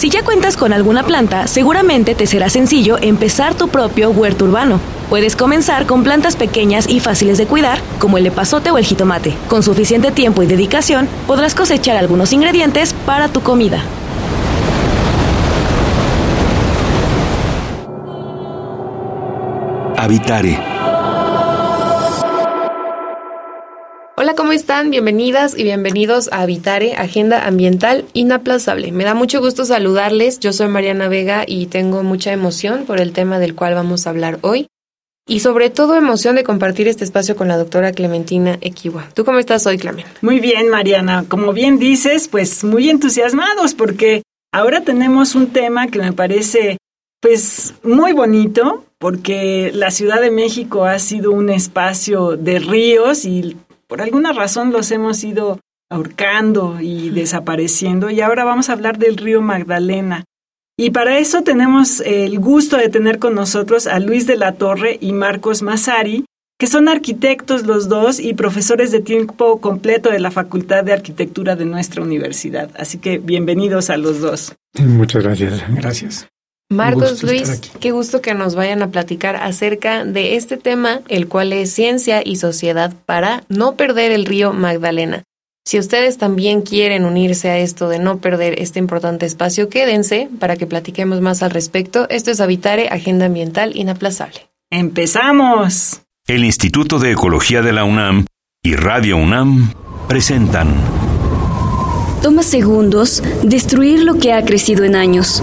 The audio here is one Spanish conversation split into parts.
Si ya cuentas con alguna planta, seguramente te será sencillo empezar tu propio huerto urbano. Puedes comenzar con plantas pequeñas y fáciles de cuidar, como el epazote o el jitomate. Con suficiente tiempo y dedicación, podrás cosechar algunos ingredientes para tu comida. Habitare Hola, ¿cómo están? Bienvenidas y bienvenidos a Habitare, Agenda Ambiental Inaplazable. Me da mucho gusto saludarles. Yo soy Mariana Vega y tengo mucha emoción por el tema del cual vamos a hablar hoy. Y sobre todo emoción de compartir este espacio con la doctora Clementina Equiwa. ¿Tú cómo estás hoy, Clemen? Muy bien, Mariana. Como bien dices, pues muy entusiasmados porque ahora tenemos un tema que me parece pues muy bonito porque la Ciudad de México ha sido un espacio de ríos y por alguna razón los hemos ido ahorcando y desapareciendo y ahora vamos a hablar del río Magdalena. Y para eso tenemos el gusto de tener con nosotros a Luis de la Torre y Marcos Masari, que son arquitectos los dos y profesores de tiempo completo de la Facultad de Arquitectura de nuestra universidad. Así que bienvenidos a los dos. Muchas gracias. Gracias. Marcos Luis, qué gusto que nos vayan a platicar acerca de este tema, el cual es ciencia y sociedad para no perder el río Magdalena. Si ustedes también quieren unirse a esto de no perder este importante espacio, quédense para que platiquemos más al respecto. Esto es Habitare, Agenda Ambiental Inaplazable. ¡Empezamos! El Instituto de Ecología de la UNAM y Radio UNAM presentan. Toma segundos destruir lo que ha crecido en años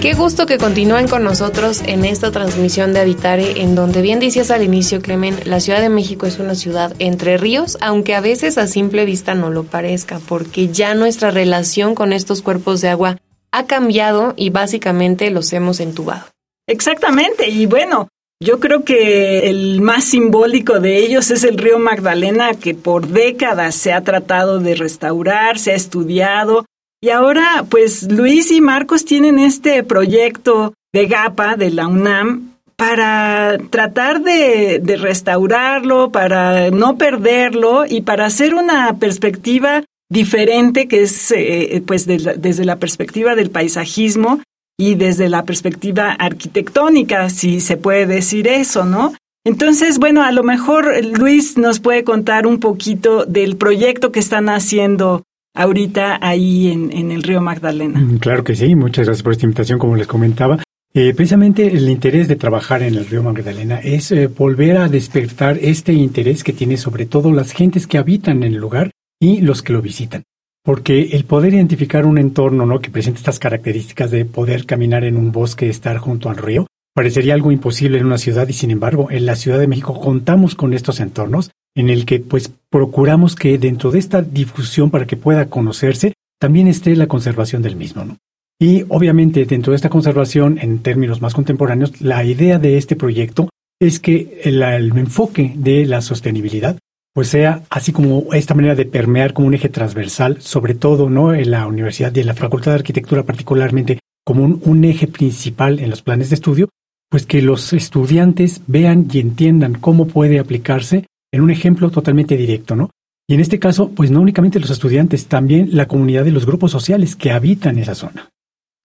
Qué gusto que continúen con nosotros en esta transmisión de Habitare, en donde bien decías al inicio, Clemen, la Ciudad de México es una ciudad entre ríos, aunque a veces a simple vista no lo parezca, porque ya nuestra relación con estos cuerpos de agua ha cambiado y básicamente los hemos entubado. Exactamente, y bueno, yo creo que el más simbólico de ellos es el río Magdalena, que por décadas se ha tratado de restaurar, se ha estudiado, y ahora, pues Luis y Marcos tienen este proyecto de GAPA de la UNAM para tratar de, restaurarlo, para no perderlo y para hacer una perspectiva diferente que es eh, pues desde la perspectiva del paisajismo y desde la perspectiva arquitectónica, si se puede decir eso, ¿no? Entonces, bueno, a lo mejor Luis nos puede contar un poquito del proyecto que están haciendo ahorita ahí en, el río Magdalena. Mm, claro que sí, muchas gracias por esta invitación, como les comentaba. Eh, precisamente el interés de trabajar en el río Magdalena es eh, volver a despertar este interés que tiene sobre todo las gentes que habitan en el lugar y los que lo visitan. Porque el poder identificar un entorno ¿no? que presente estas características de poder caminar en un bosque, estar junto al río, parecería algo imposible en una ciudad y sin embargo en la Ciudad de México contamos con estos entornos en el que pues procuramos que dentro de esta difusión para que pueda conocerse también esté la conservación del mismo. Y obviamente dentro de esta conservación en términos más contemporáneos, la idea de este proyecto es que el, enfoque de la sostenibilidad pues sea así como esta manera de permear como un eje transversal, sobre todo ¿no? en la universidad y en la Facultad de Arquitectura particularmente como un eje principal en los planes de estudio, pues que los estudiantes vean y entiendan cómo puede aplicarse en un ejemplo totalmente directo, ¿no? Y en este caso, pues no únicamente los estudiantes, también la comunidad y los grupos sociales que habitan esa zona.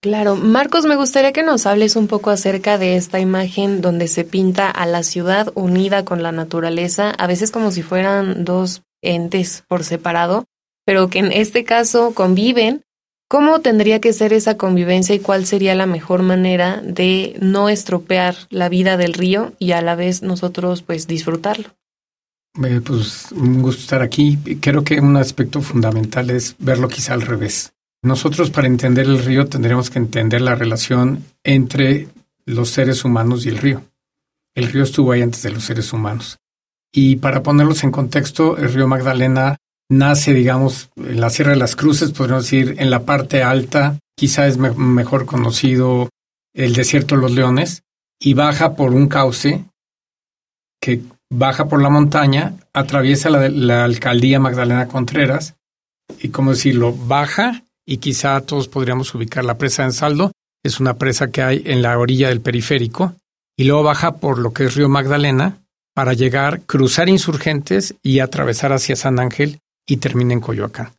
Claro, Marcos, me gustaría que nos hables un poco acerca de esta imagen donde se pinta a la ciudad unida con la naturaleza, a veces como si fueran dos entes por separado, pero que en este caso conviven. ¿Cómo tendría que ser esa convivencia y cuál sería la mejor manera de no estropear la vida del río y a la vez nosotros pues disfrutarlo? pues un gusto estar aquí. Creo que un aspecto fundamental es verlo quizá al revés. Nosotros para entender el río tendremos que entender la relación entre los seres humanos y el río. El río estuvo ahí antes de los seres humanos. Y para ponerlos en contexto, el río Magdalena nace, digamos, en la Sierra de las Cruces, podríamos decir, en la parte alta, quizá es mejor conocido el desierto de los leones, y baja por un cauce que baja por la montaña, atraviesa la, alcaldía Magdalena Contreras, y como decirlo, baja, y quizá todos podríamos ubicar la presa en Saldo, es una presa que hay en la orilla del periférico, y luego baja por lo que es Río Magdalena para llegar, cruzar insurgentes y atravesar hacia San Ángel y termina en Coyoacán.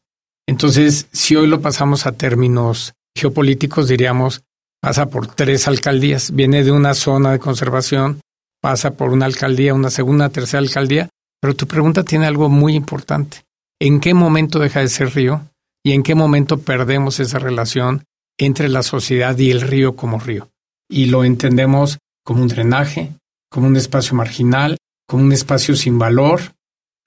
Entonces, si hoy lo pasamos a términos geopolíticos, diríamos, pasa por tres alcaldías, viene de una zona de conservación, pasa por una alcaldía, una segunda, tercera alcaldía, pero tu pregunta tiene algo muy importante. ¿En qué momento deja de ser río y en qué momento perdemos esa relación entre la sociedad y el río como río? Y lo entendemos como un drenaje, como un espacio marginal, como un espacio sin valor.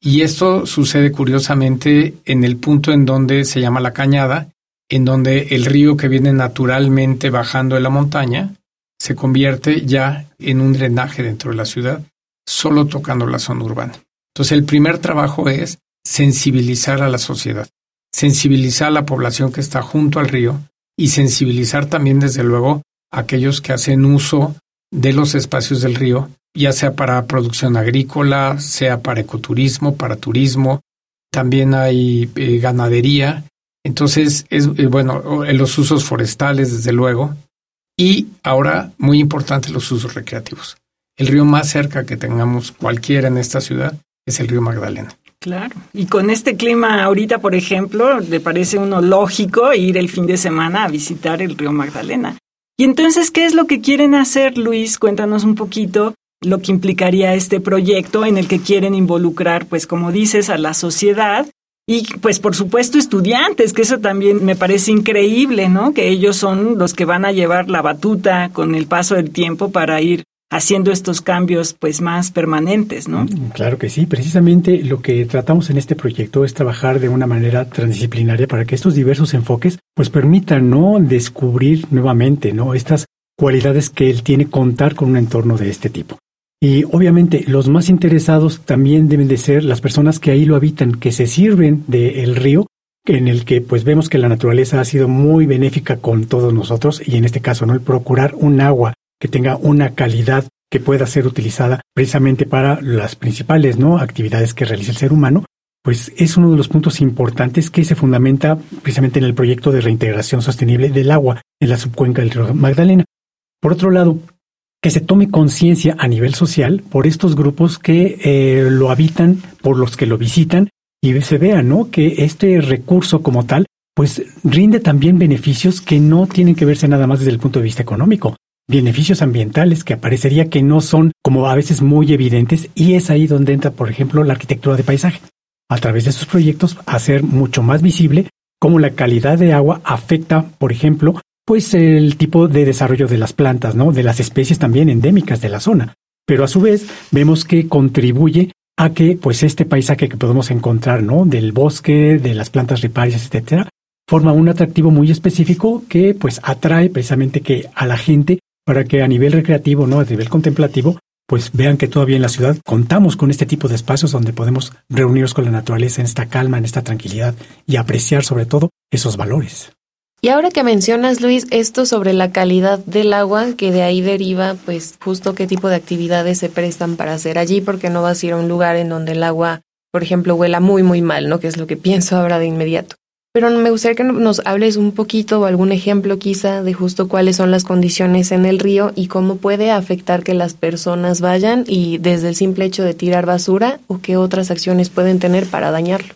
Y esto sucede curiosamente en el punto en donde se llama la cañada, en donde el río que viene naturalmente bajando de la montaña se convierte ya en un drenaje dentro de la ciudad, solo tocando la zona urbana. Entonces el primer trabajo es sensibilizar a la sociedad, sensibilizar a la población que está junto al río y sensibilizar también desde luego a aquellos que hacen uso de los espacios del río, ya sea para producción agrícola, sea para ecoturismo, para turismo, también hay eh, ganadería, entonces es eh, bueno, los usos forestales desde luego, y ahora muy importante los usos recreativos. El río más cerca que tengamos cualquiera en esta ciudad es el río Magdalena. Claro. Y con este clima ahorita, por ejemplo, le parece uno lógico ir el fin de semana a visitar el río Magdalena. Y entonces, ¿qué es lo que quieren hacer, Luis? Cuéntanos un poquito lo que implicaría este proyecto en el que quieren involucrar, pues como dices, a la sociedad y pues por supuesto estudiantes, que eso también me parece increíble, ¿no? Que ellos son los que van a llevar la batuta con el paso del tiempo para ir haciendo estos cambios pues más permanentes, ¿no? Mm, claro que sí, precisamente lo que tratamos en este proyecto es trabajar de una manera transdisciplinaria para que estos diversos enfoques pues permitan no descubrir nuevamente, ¿no? estas cualidades que él tiene contar con un entorno de este tipo. Y obviamente los más interesados también deben de ser las personas que ahí lo habitan, que se sirven del río, en el que pues vemos que la naturaleza ha sido muy benéfica con todos nosotros y en este caso no el procurar un agua que tenga una calidad que pueda ser utilizada precisamente para las principales ¿no? actividades que realiza el ser humano, pues es uno de los puntos importantes que se fundamenta precisamente en el proyecto de reintegración sostenible del agua en la subcuenca del río Magdalena. Por otro lado, que se tome conciencia a nivel social por estos grupos que eh, lo habitan, por los que lo visitan, y se vea, ¿no? Que este recurso como tal, pues rinde también beneficios que no tienen que verse nada más desde el punto de vista económico, beneficios ambientales que aparecería que no son como a veces muy evidentes y es ahí donde entra, por ejemplo, la arquitectura de paisaje. A través de estos proyectos, hacer mucho más visible cómo la calidad de agua afecta, por ejemplo, pues el tipo de desarrollo de las plantas, ¿no? De las especies también endémicas de la zona. Pero a su vez vemos que contribuye a que pues este paisaje que podemos encontrar, ¿no? Del bosque, de las plantas riparias, etcétera, forma un atractivo muy específico que pues atrae precisamente que a la gente para que a nivel recreativo, ¿no? A nivel contemplativo, pues vean que todavía en la ciudad contamos con este tipo de espacios donde podemos reunirnos con la naturaleza en esta calma, en esta tranquilidad y apreciar sobre todo esos valores. Y ahora que mencionas, Luis, esto sobre la calidad del agua, que de ahí deriva, pues, justo qué tipo de actividades se prestan para hacer allí, porque no vas a ir a un lugar en donde el agua, por ejemplo, huela muy, muy mal, ¿no? Que es lo que pienso ahora de inmediato. Pero me gustaría que nos hables un poquito o algún ejemplo quizá de justo cuáles son las condiciones en el río y cómo puede afectar que las personas vayan y desde el simple hecho de tirar basura o qué otras acciones pueden tener para dañarlo.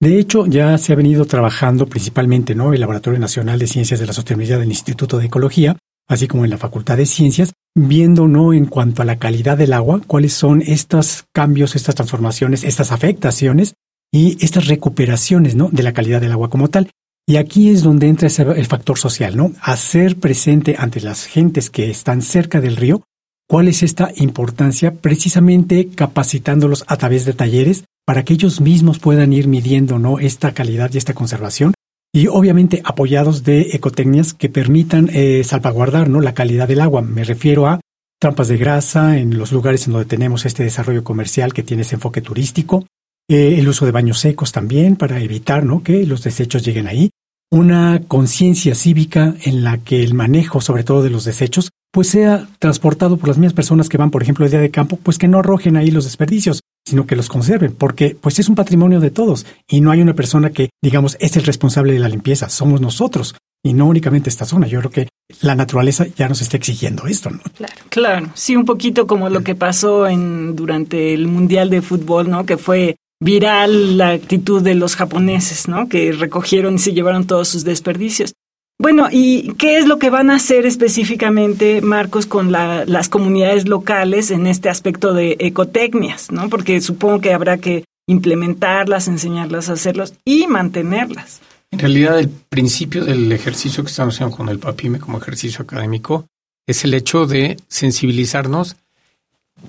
De hecho, ya se ha venido trabajando principalmente ¿no? el Laboratorio Nacional de Ciencias de la Sostenibilidad del Instituto de Ecología, así como en la Facultad de Ciencias, viendo no en cuanto a la calidad del agua, cuáles son estos cambios, estas transformaciones, estas afectaciones y estas recuperaciones ¿no? de la calidad del agua como tal. Y aquí es donde entra ese, el factor social, ¿no? Hacer presente ante las gentes que están cerca del río ¿Cuál es esta importancia? Precisamente capacitándolos a través de talleres para que ellos mismos puedan ir midiendo ¿no? esta calidad y esta conservación y obviamente apoyados de ecotecnias que permitan eh, salvaguardar la calidad del agua. Me refiero a trampas de grasa en los lugares en donde tenemos este desarrollo comercial que tiene ese enfoque turístico, eh, el uso de baños secos también para evitar ¿no? que los desechos lleguen ahí, una conciencia cívica en la que el manejo, sobre todo de los desechos, pues sea transportado por las mismas personas que van, por ejemplo, el día de campo, pues que no arrojen ahí los desperdicios, sino que los conserven, porque pues es un patrimonio de todos y no hay una persona que, digamos, es el responsable de la limpieza, somos nosotros y no únicamente esta zona. Yo creo que la naturaleza ya nos está exigiendo esto, ¿no? Claro, claro. Sí, un poquito como lo que pasó en durante el Mundial de Fútbol, ¿no? Que fue viral la actitud de los japoneses, ¿no? Que recogieron y se llevaron todos sus desperdicios. Bueno, ¿y qué es lo que van a hacer específicamente, Marcos, con las comunidades locales en este aspecto de ecotecnias, ¿no? Porque supongo que habrá que implementarlas, enseñarlas a y mantenerlas. En realidad, el principio del ejercicio que estamos haciendo con el PAPIME como ejercicio académico es el hecho de sensibilizarnos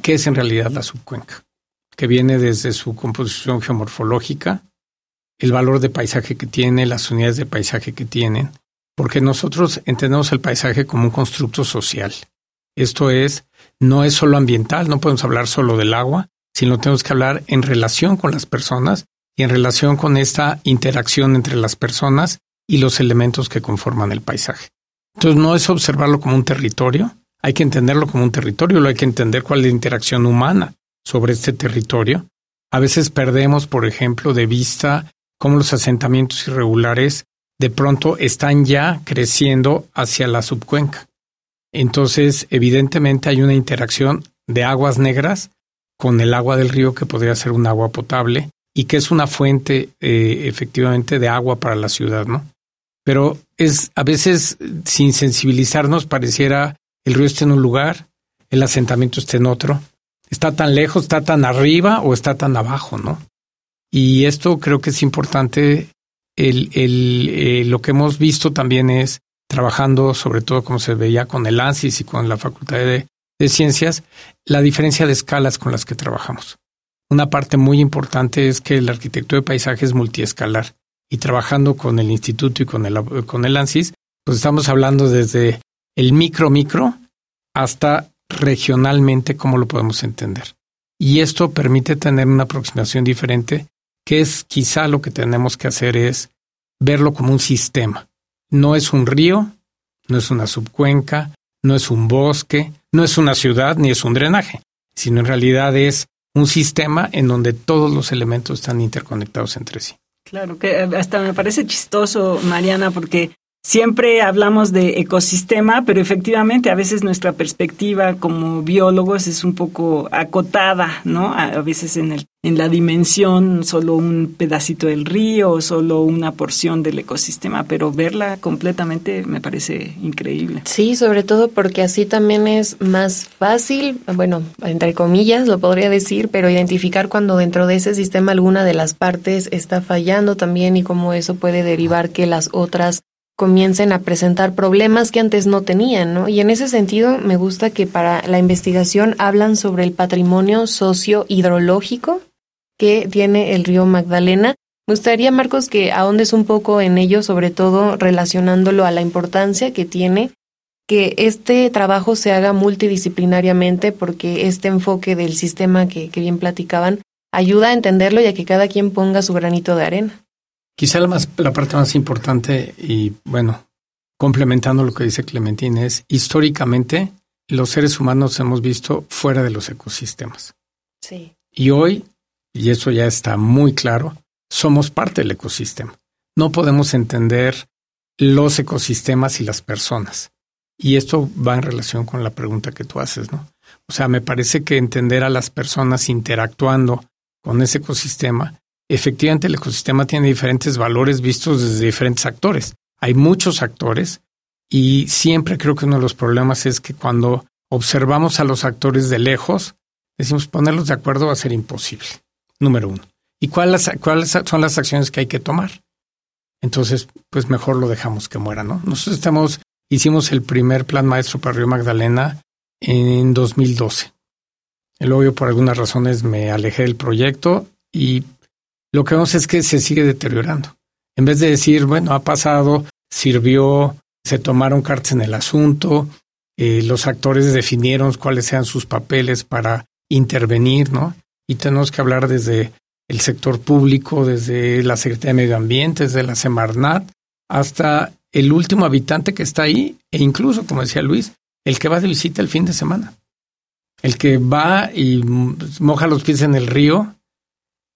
qué es en realidad la subcuenca, que viene desde su composición geomorfológica, el valor de paisaje que tiene, las unidades de paisaje que tienen, porque nosotros entendemos el paisaje como un constructo social. Esto es, no es solo ambiental, no podemos hablar solo del agua, sino tenemos que hablar en relación con las personas y en relación con esta interacción entre las personas y los elementos que conforman el paisaje. Entonces no es observarlo como un territorio, hay que entenderlo como un territorio, lo hay que entender cuál es la interacción humana sobre este territorio. A veces perdemos, por ejemplo, de vista cómo los asentamientos irregulares de pronto están ya creciendo hacia la subcuenca. Entonces, evidentemente hay una interacción de aguas negras con el agua del río que podría ser un agua potable y que es una fuente eh, efectivamente de agua para la ciudad, ¿no? Pero es a veces sin sensibilizarnos pareciera el río está en un lugar, el asentamiento está en otro, está tan lejos, está tan arriba o está tan abajo, ¿no? Y esto creo que es importante. Eh, lo que hemos visto también es trabajando, sobre todo como se veía con el ANSIS y con la Facultad de Ciencias, la diferencia de escalas con las que trabajamos. Una parte muy importante es que la arquitectura de paisaje es multiescalar y trabajando con el instituto y con el, con el ANSIS, pues estamos hablando desde el micro micro hasta regionalmente cómo lo podemos entender. Y esto permite tener una aproximación diferente, que es quizá lo que tenemos que hacer es verlo como un sistema. No es un río, no es una subcuenca, no es un bosque, no es una ciudad ni es un drenaje, sino en realidad es un sistema en donde todos los elementos están interconectados entre sí. Claro, que hasta me parece chistoso, Mariana, porque Siempre hablamos de ecosistema, pero efectivamente a veces nuestra perspectiva como biólogos es un poco acotada, ¿no? A, veces en, el, en la dimensión solo un pedacito del río, solo una porción del ecosistema, pero verla completamente me parece increíble. Sí, sobre todo porque así también es más fácil, bueno, entre comillas lo podría decir, pero identificar cuando dentro de ese sistema alguna de las partes está fallando también y cómo eso puede derivar que las otras comiencen a presentar problemas que antes no tenían, ¿no? Y en ese sentido me gusta que para la investigación hablan sobre el patrimonio socio-hidrológico que tiene el río Magdalena. Me gustaría, Marcos, que ahondes un poco en ello, sobre todo relacionándolo a la importancia que tiene que este trabajo se haga multidisciplinariamente porque este enfoque del sistema que, que bien platicaban ayuda a entenderlo y a que cada quien ponga su granito de arena. Quizá la, más, la parte más importante y bueno, complementando lo que dice Clementín es históricamente los seres humanos hemos visto fuera de los ecosistemas. Sí. Y hoy, y eso ya está muy claro, somos parte del ecosistema. No podemos entender los ecosistemas y las personas. Y esto va en relación con la pregunta que tú haces, ¿no? O sea, me parece que entender a las personas interactuando con ese ecosistema efectivamente el ecosistema tiene diferentes valores vistos desde diferentes actores. Hay muchos actores y siempre creo que uno de los problemas es que cuando observamos a los actores de lejos, decimos ponerlos de acuerdo va a ser imposible. Número uno. ¿Y cuáles, son las acciones que hay que tomar? Entonces, pues mejor lo dejamos que muera, ¿no? Nosotros estamos, hicimos el primer plan maestro para Río Magdalena en 2012. Luego yo por algunas razones me alejé del proyecto y lo que vemos es que se sigue deteriorando. En vez de decir, bueno, ha pasado, sirvió, se tomaron cartas en el asunto, eh, los actores definieron cuáles sean sus papeles para intervenir, ¿no? Y tenemos que hablar desde el sector público, desde la Secretaría de Medio Ambiente, desde la Semarnat, hasta el último habitante que está ahí, e incluso, como decía Luis, el que va de visita el fin de semana. El que va y moja los pies en el río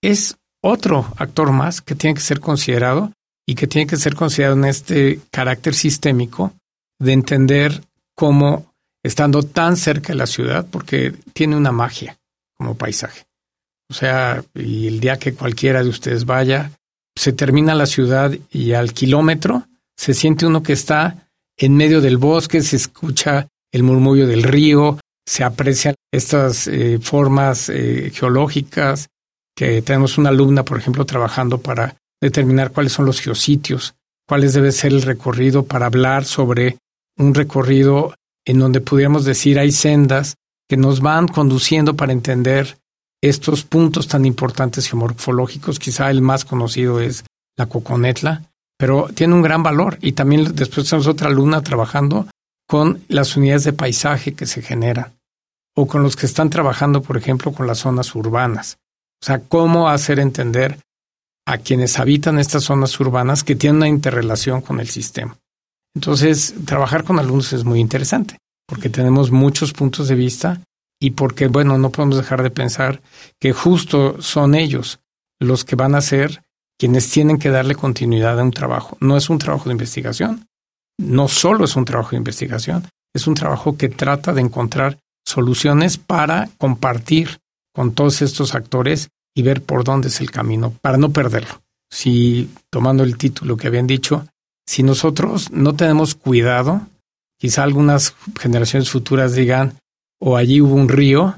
es otro actor más que tiene que ser considerado y que tiene que ser considerado en este carácter sistémico de entender cómo, estando tan cerca de la ciudad, porque tiene una magia como paisaje. O sea, y el día que cualquiera de ustedes vaya, se termina la ciudad y al kilómetro se siente uno que está en medio del bosque, se escucha el murmullo del río, se aprecian estas eh, formas eh, geológicas, que tenemos una alumna, por ejemplo, trabajando para determinar cuáles son los geositios, cuáles debe ser el recorrido para hablar sobre un recorrido en donde pudiéramos decir hay sendas que nos van conduciendo para entender estos puntos tan importantes geomorfológicos. Quizá el más conocido es la Coconetla, pero tiene un gran valor. Y también después tenemos otra alumna trabajando con las unidades de paisaje que se generan o con los que están trabajando, por ejemplo, con las zonas urbanas. O sea, cómo hacer entender a quienes habitan estas zonas urbanas que tienen una interrelación con el sistema. Entonces, trabajar con alumnos es muy interesante porque tenemos muchos puntos de vista y porque, bueno, no podemos dejar de pensar que justo son ellos los que van a ser quienes tienen que darle continuidad a un trabajo. No es un trabajo de investigación, no solo es un trabajo de investigación, es un trabajo que trata de encontrar soluciones para compartir con todos estos actores y ver por dónde es el camino para no perderlo. Si, tomando el título que habían dicho, si nosotros no tenemos cuidado, quizá algunas generaciones futuras digan, o allí hubo un río,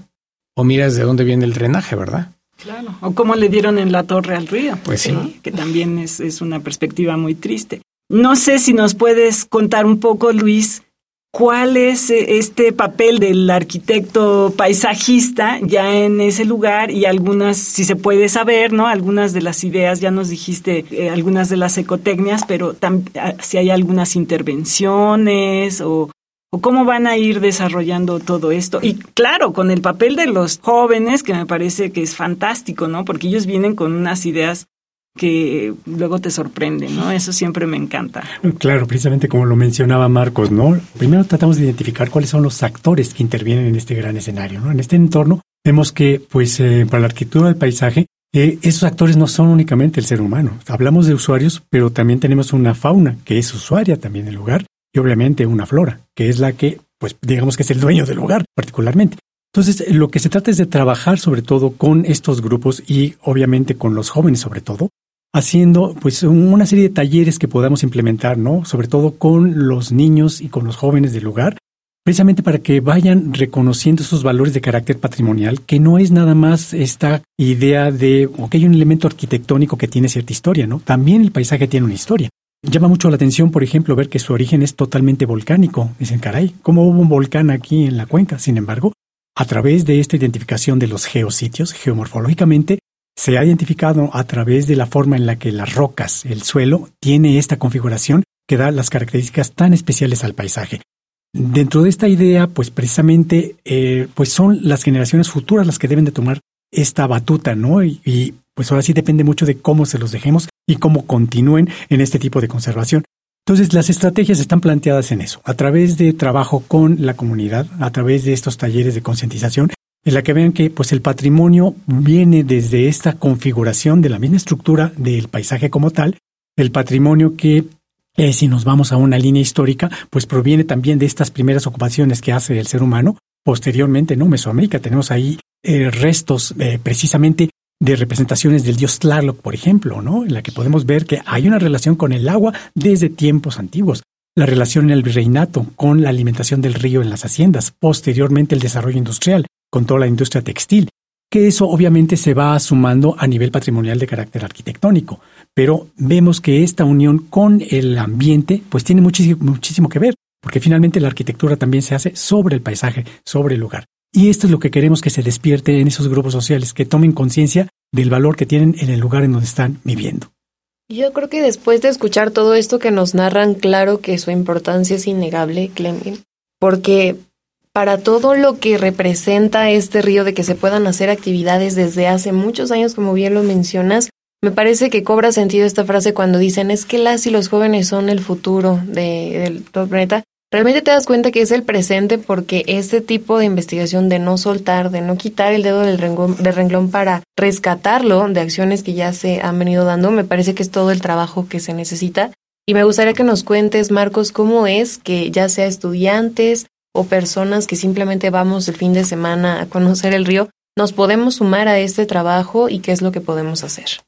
o mira desde dónde viene el drenaje, ¿verdad? Claro, o cómo le dieron en la torre al río. Pues sí. Que también es, es una perspectiva muy triste. No sé si nos puedes contar un poco, Luis, cuál es eh, este papel del arquitecto paisajista ya en ese lugar y algunas, si se puede saber, ¿no? Algunas de las ideas, ya nos dijiste eh, algunas de las ecotecnias, pero ah, si hay algunas intervenciones o, o cómo van a ir desarrollando todo esto. Y claro, con el papel de los jóvenes, que me parece que es fantástico, ¿no? Porque ellos vienen con unas ideas que luego te sorprende, ¿no? Eso siempre me encanta. Claro, precisamente como lo mencionaba Marcos, ¿no? Primero tratamos de identificar cuáles son los actores que intervienen en este gran escenario, ¿no? En este entorno vemos que, pues, eh, para la arquitectura del paisaje, eh, esos actores no son únicamente el ser humano. Hablamos de usuarios, pero también tenemos una fauna que es usuaria también del lugar y obviamente una flora, que es la que, pues, digamos que es el dueño del lugar particularmente. Entonces, lo que se trata es de trabajar sobre todo con estos grupos y obviamente con los jóvenes sobre todo, haciendo pues una serie de talleres que podamos implementar, ¿no? Sobre todo con los niños y con los jóvenes del lugar, precisamente para que vayan reconociendo esos valores de carácter patrimonial, que no es nada más esta idea de que hay un elemento arquitectónico que tiene cierta historia, ¿no? También el paisaje tiene una historia. Llama mucho la atención, por ejemplo, ver que su origen es totalmente volcánico. Dicen, caray, ¿cómo hubo un volcán aquí en la cuenca? Sin embargo, a través de esta identificación de los geositios, geomorfológicamente, se ha identificado a través de la forma en la que las rocas, el suelo, tiene esta configuración que da las características tan especiales al paisaje. Dentro de esta idea, pues precisamente, eh, pues son las generaciones futuras las que deben de tomar esta batuta, ¿no? Y, y, pues ahora sí depende mucho de cómo se los dejemos y cómo continúen en este tipo de conservación. Entonces, las estrategias están planteadas en eso, a través de trabajo con la comunidad, a través de estos talleres de concientización en la que vean que pues el patrimonio viene desde esta configuración de la misma estructura del paisaje como tal, el patrimonio que eh, si nos vamos a una línea histórica, pues proviene también de estas primeras ocupaciones que hace el ser humano. Posteriormente, ¿no? Mesoamérica tenemos ahí eh, restos eh, precisamente de representaciones del dios Tlaloc, por ejemplo, ¿no? En la que podemos ver que hay una relación con el agua desde tiempos antiguos. La relación en el virreinato con la alimentación del río en las haciendas, posteriormente el desarrollo industrial, con toda la industria textil, que eso obviamente se va sumando a nivel patrimonial de carácter arquitectónico, pero vemos que esta unión con el ambiente pues tiene muchísimo, muchísimo que ver. porque finalmente la arquitectura también se hace sobre el paisaje, sobre el lugar. Y esto es lo que queremos que se despierte en esos grupos sociales, que tomen conciencia del valor que tienen en el lugar en donde están viviendo. Yo creo que después de escuchar todo esto que nos narran, claro que su importancia es innegable, Clemen, porque para todo lo que representa este río de que se puedan hacer actividades desde hace muchos años, como bien lo mencionas, me parece que cobra sentido esta frase cuando dicen es que las y los jóvenes son el futuro de, del planeta realmente te das cuenta que es el presente porque este tipo de investigación de no soltar, de no quitar el dedo del renglón, del renglón para rescatarlo de acciones que ya se han venido dando, me parece que es todo el trabajo que se necesita. Y me gustaría que nos cuentes, Marcos, cómo es que ya sea estudiantes o personas que simplemente vamos el fin de semana a conocer el río, nos podemos sumar a este trabajo y qué es lo que podemos hacer.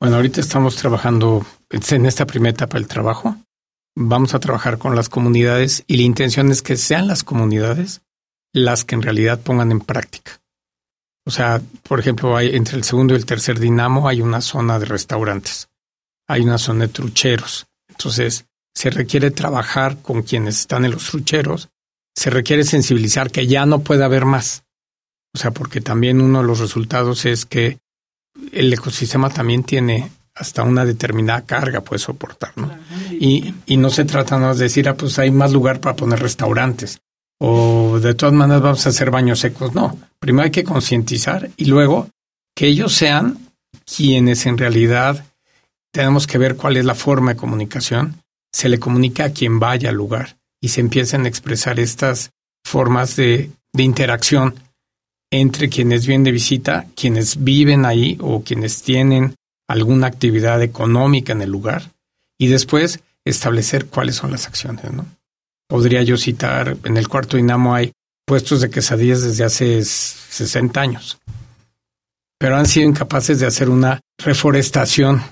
Bueno, ahorita estamos trabajando en esta primera etapa del trabajo vamos a trabajar con las comunidades y la intención es que sean las comunidades las que en realidad pongan en práctica. O sea, por ejemplo, hay, entre el segundo y el tercer dinamo hay una zona de restaurantes, hay una zona de trucheros. Entonces, se requiere trabajar con quienes están en los trucheros, se requiere sensibilizar que ya no puede haber más. O sea, porque también uno de los resultados es que el ecosistema también tiene hasta una determinada carga puede soportar, ¿no? Y, y no se trata de decir, ah, pues hay más lugar para poner restaurantes o de todas maneras vamos a hacer baños secos. No, primero hay que concientizar y luego que ellos sean quienes en realidad tenemos que ver cuál es la forma de comunicación. Se le comunica a quien vaya al lugar y se empiezan a expresar estas formas de, de interacción entre quienes vienen de visita, quienes viven ahí o quienes tienen alguna actividad económica en el lugar y después establecer cuáles son las acciones. ¿no? Podría yo citar, en el cuarto Dinamo hay puestos de quesadillas desde hace 60 años, pero han sido incapaces de hacer una reforestación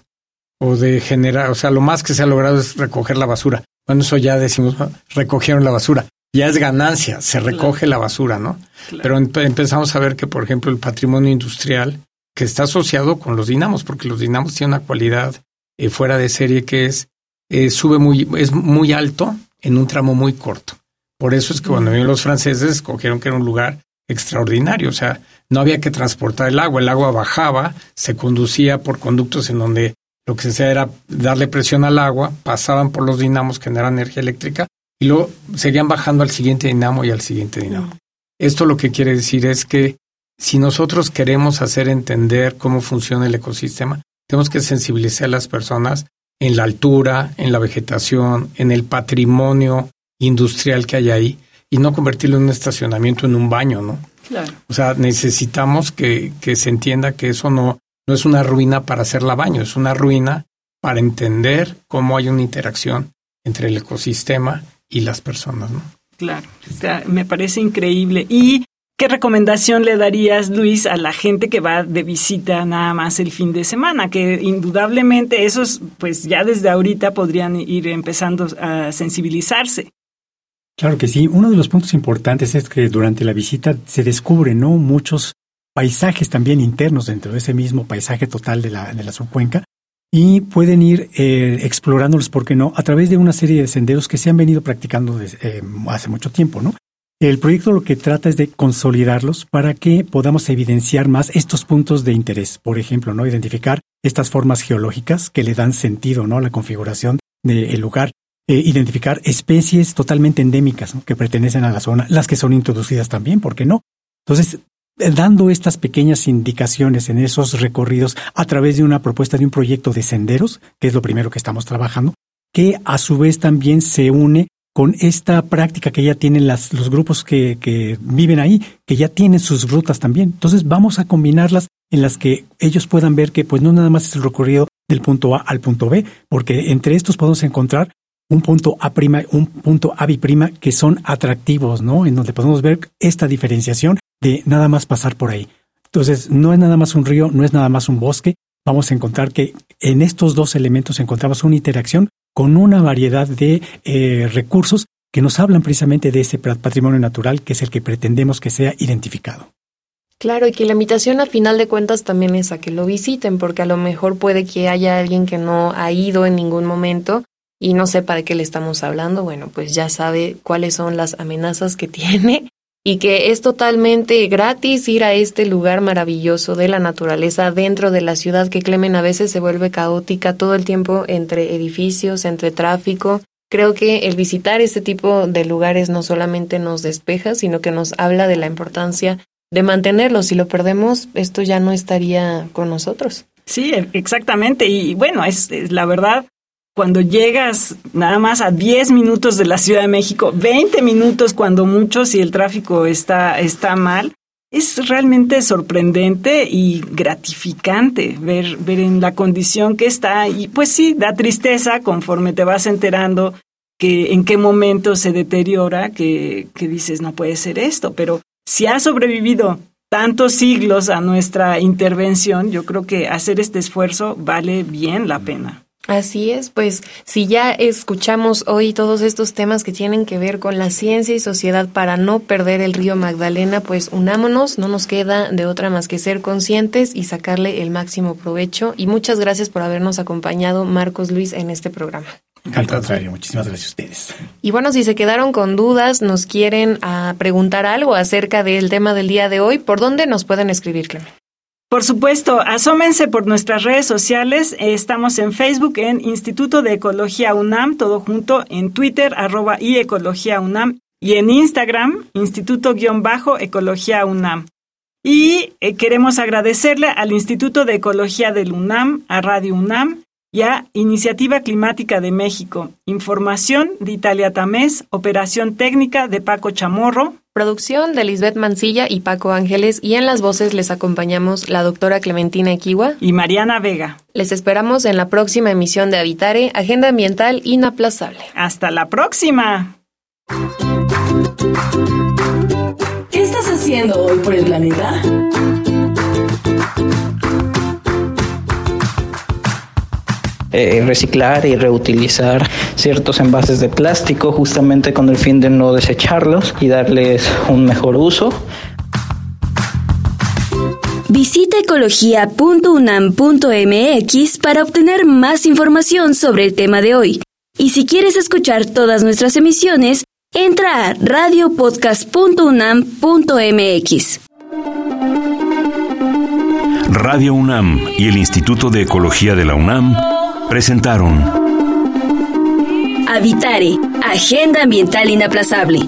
o de generar, o sea, lo más que se ha logrado es recoger la basura. Bueno, eso ya decimos, recogieron la basura. Ya es ganancia, se recoge la basura, ¿no? Pero empezamos a ver que, por ejemplo, el patrimonio industrial que está asociado con los dinamos, porque los dinamos tienen una cualidad eh, fuera de serie que es eh, sube muy, es muy alto en un tramo muy corto. Por eso es que cuando vinieron los franceses escogieron que era un lugar extraordinario, o sea, no había que transportar el agua, el agua bajaba, se conducía por conductos en donde lo que se hacía era darle presión al agua, pasaban por los dinamos, generan energía eléctrica y luego seguían bajando al siguiente dinamo y al siguiente dinamo. Esto lo que quiere decir es que si nosotros queremos hacer entender cómo funciona el ecosistema, tenemos que sensibilizar a las personas en la altura, en la vegetación, en el patrimonio industrial que hay ahí y no convertirlo en un estacionamiento, en un baño, ¿no? Claro. O sea, necesitamos que, que se entienda que eso no, no es una ruina para hacerla baño, es una ruina para entender cómo hay una interacción entre el ecosistema y las personas, ¿no? Claro, o sea, me parece increíble. Y ¿Qué recomendación le darías, Luis, a la gente que va de visita nada más el fin de semana? Que indudablemente esos, pues ya desde ahorita podrían ir empezando a sensibilizarse. Claro que sí. Uno de los puntos importantes es que durante la visita se descubren ¿no? muchos paisajes también internos dentro de ese mismo paisaje total de la, de la subcuenca y pueden ir eh, explorándolos, ¿por qué no?, a través de una serie de senderos que se han venido practicando desde, eh, hace mucho tiempo, ¿no? El proyecto lo que trata es de consolidarlos para que podamos evidenciar más estos puntos de interés. Por ejemplo, ¿no? Identificar estas formas geológicas que le dan sentido, ¿no? A la configuración del lugar. Eh, identificar especies totalmente endémicas que pertenecen a la zona, las que son introducidas también, ¿por qué no? Entonces, dando estas pequeñas indicaciones en esos recorridos a través de una propuesta de un proyecto de senderos, que es lo primero que estamos trabajando, que a su vez también se une con esta práctica que ya tienen los grupos que, que viven ahí, que ya tienen sus rutas también. Entonces vamos a combinarlas en las que ellos puedan ver que pues no nada más es el recorrido del punto A al punto B, porque entre estos podemos encontrar un punto A prima, un punto A prima que son atractivos, ¿no? En donde podemos ver esta diferenciación de nada más pasar por ahí. Entonces, no es nada más un río, no es nada más un bosque. Vamos a encontrar que en estos dos elementos encontramos una interacción con una variedad de eh, recursos que nos hablan precisamente de ese patrimonio natural que es el que pretendemos que sea identificado. Claro, y que la invitación a final de cuentas también es a que lo visiten, porque a lo mejor puede que haya alguien que no ha ido en ningún momento y no sepa de qué le estamos hablando, bueno, pues ya sabe cuáles son las amenazas que tiene y que es totalmente gratis ir a este lugar maravilloso de la naturaleza dentro de la ciudad que Clemen a veces se vuelve caótica todo el tiempo entre edificios, entre tráfico. Creo que el visitar este tipo de lugares no solamente nos despeja, sino que nos habla de la importancia de mantenerlos. Si lo perdemos, esto ya no estaría con nosotros. Sí, exactamente. Y bueno, es, la verdad, cuando llegas nada más a 10 minutos de la Ciudad de México, 20 minutos cuando mucho si el tráfico está, está mal, es realmente sorprendente y gratificante ver, ver en la condición que está y pues sí, da tristeza conforme te vas enterando que en qué momento se deteriora, que, que dices no puede ser esto, pero si ha sobrevivido tantos siglos a nuestra intervención, yo creo que hacer este esfuerzo vale bien la pena. Así es, pues si ya escuchamos hoy todos estos temas que tienen que ver con la ciencia y sociedad para no perder el río Magdalena, pues unámonos, no nos queda de otra más que ser conscientes y sacarle el máximo provecho. Y muchas gracias por habernos acompañado, Marcos Luis, en este programa. Al contrario, muchísimas gracias a ustedes. Y bueno, si se quedaron con dudas, nos quieren ah, preguntar algo acerca del tema del día de hoy, ¿por dónde nos pueden escribir, Clemen? Por supuesto, asómense por nuestras redes sociales. Estamos en Facebook en Instituto de Ecología UNAM, todo junto, en Twitter, arroba y Ecología UNAM, y en Instagram, Instituto-Ecología UNAM. Y eh, queremos agradecerle al Instituto de Ecología del UNAM, a Radio UNAM y a Iniciativa Climática de México. Información de Italia Tamés, operación técnica de Paco Chamorro, Producción de Lisbeth Mancilla y Paco Ángeles y en las voces les acompañamos la doctora Clementina Equiwa y Mariana Vega. Les esperamos en la próxima emisión de Habitare, Agenda Ambiental Inaplazable. Hasta la próxima. ¿Qué estás haciendo hoy por el planeta? Eh, reciclar y reutilizar ciertos envases de plástico justamente con el fin de no desecharlos y darles un mejor uso. Visita ecología.unam.mx para obtener más información sobre el tema de hoy. Y si quieres escuchar todas nuestras emisiones, entra a radiopodcast.unam.mx. Radio UNAM y el Instituto de Ecología de la UNAM presentaron. Habitare, Agenda Ambiental Inaplazable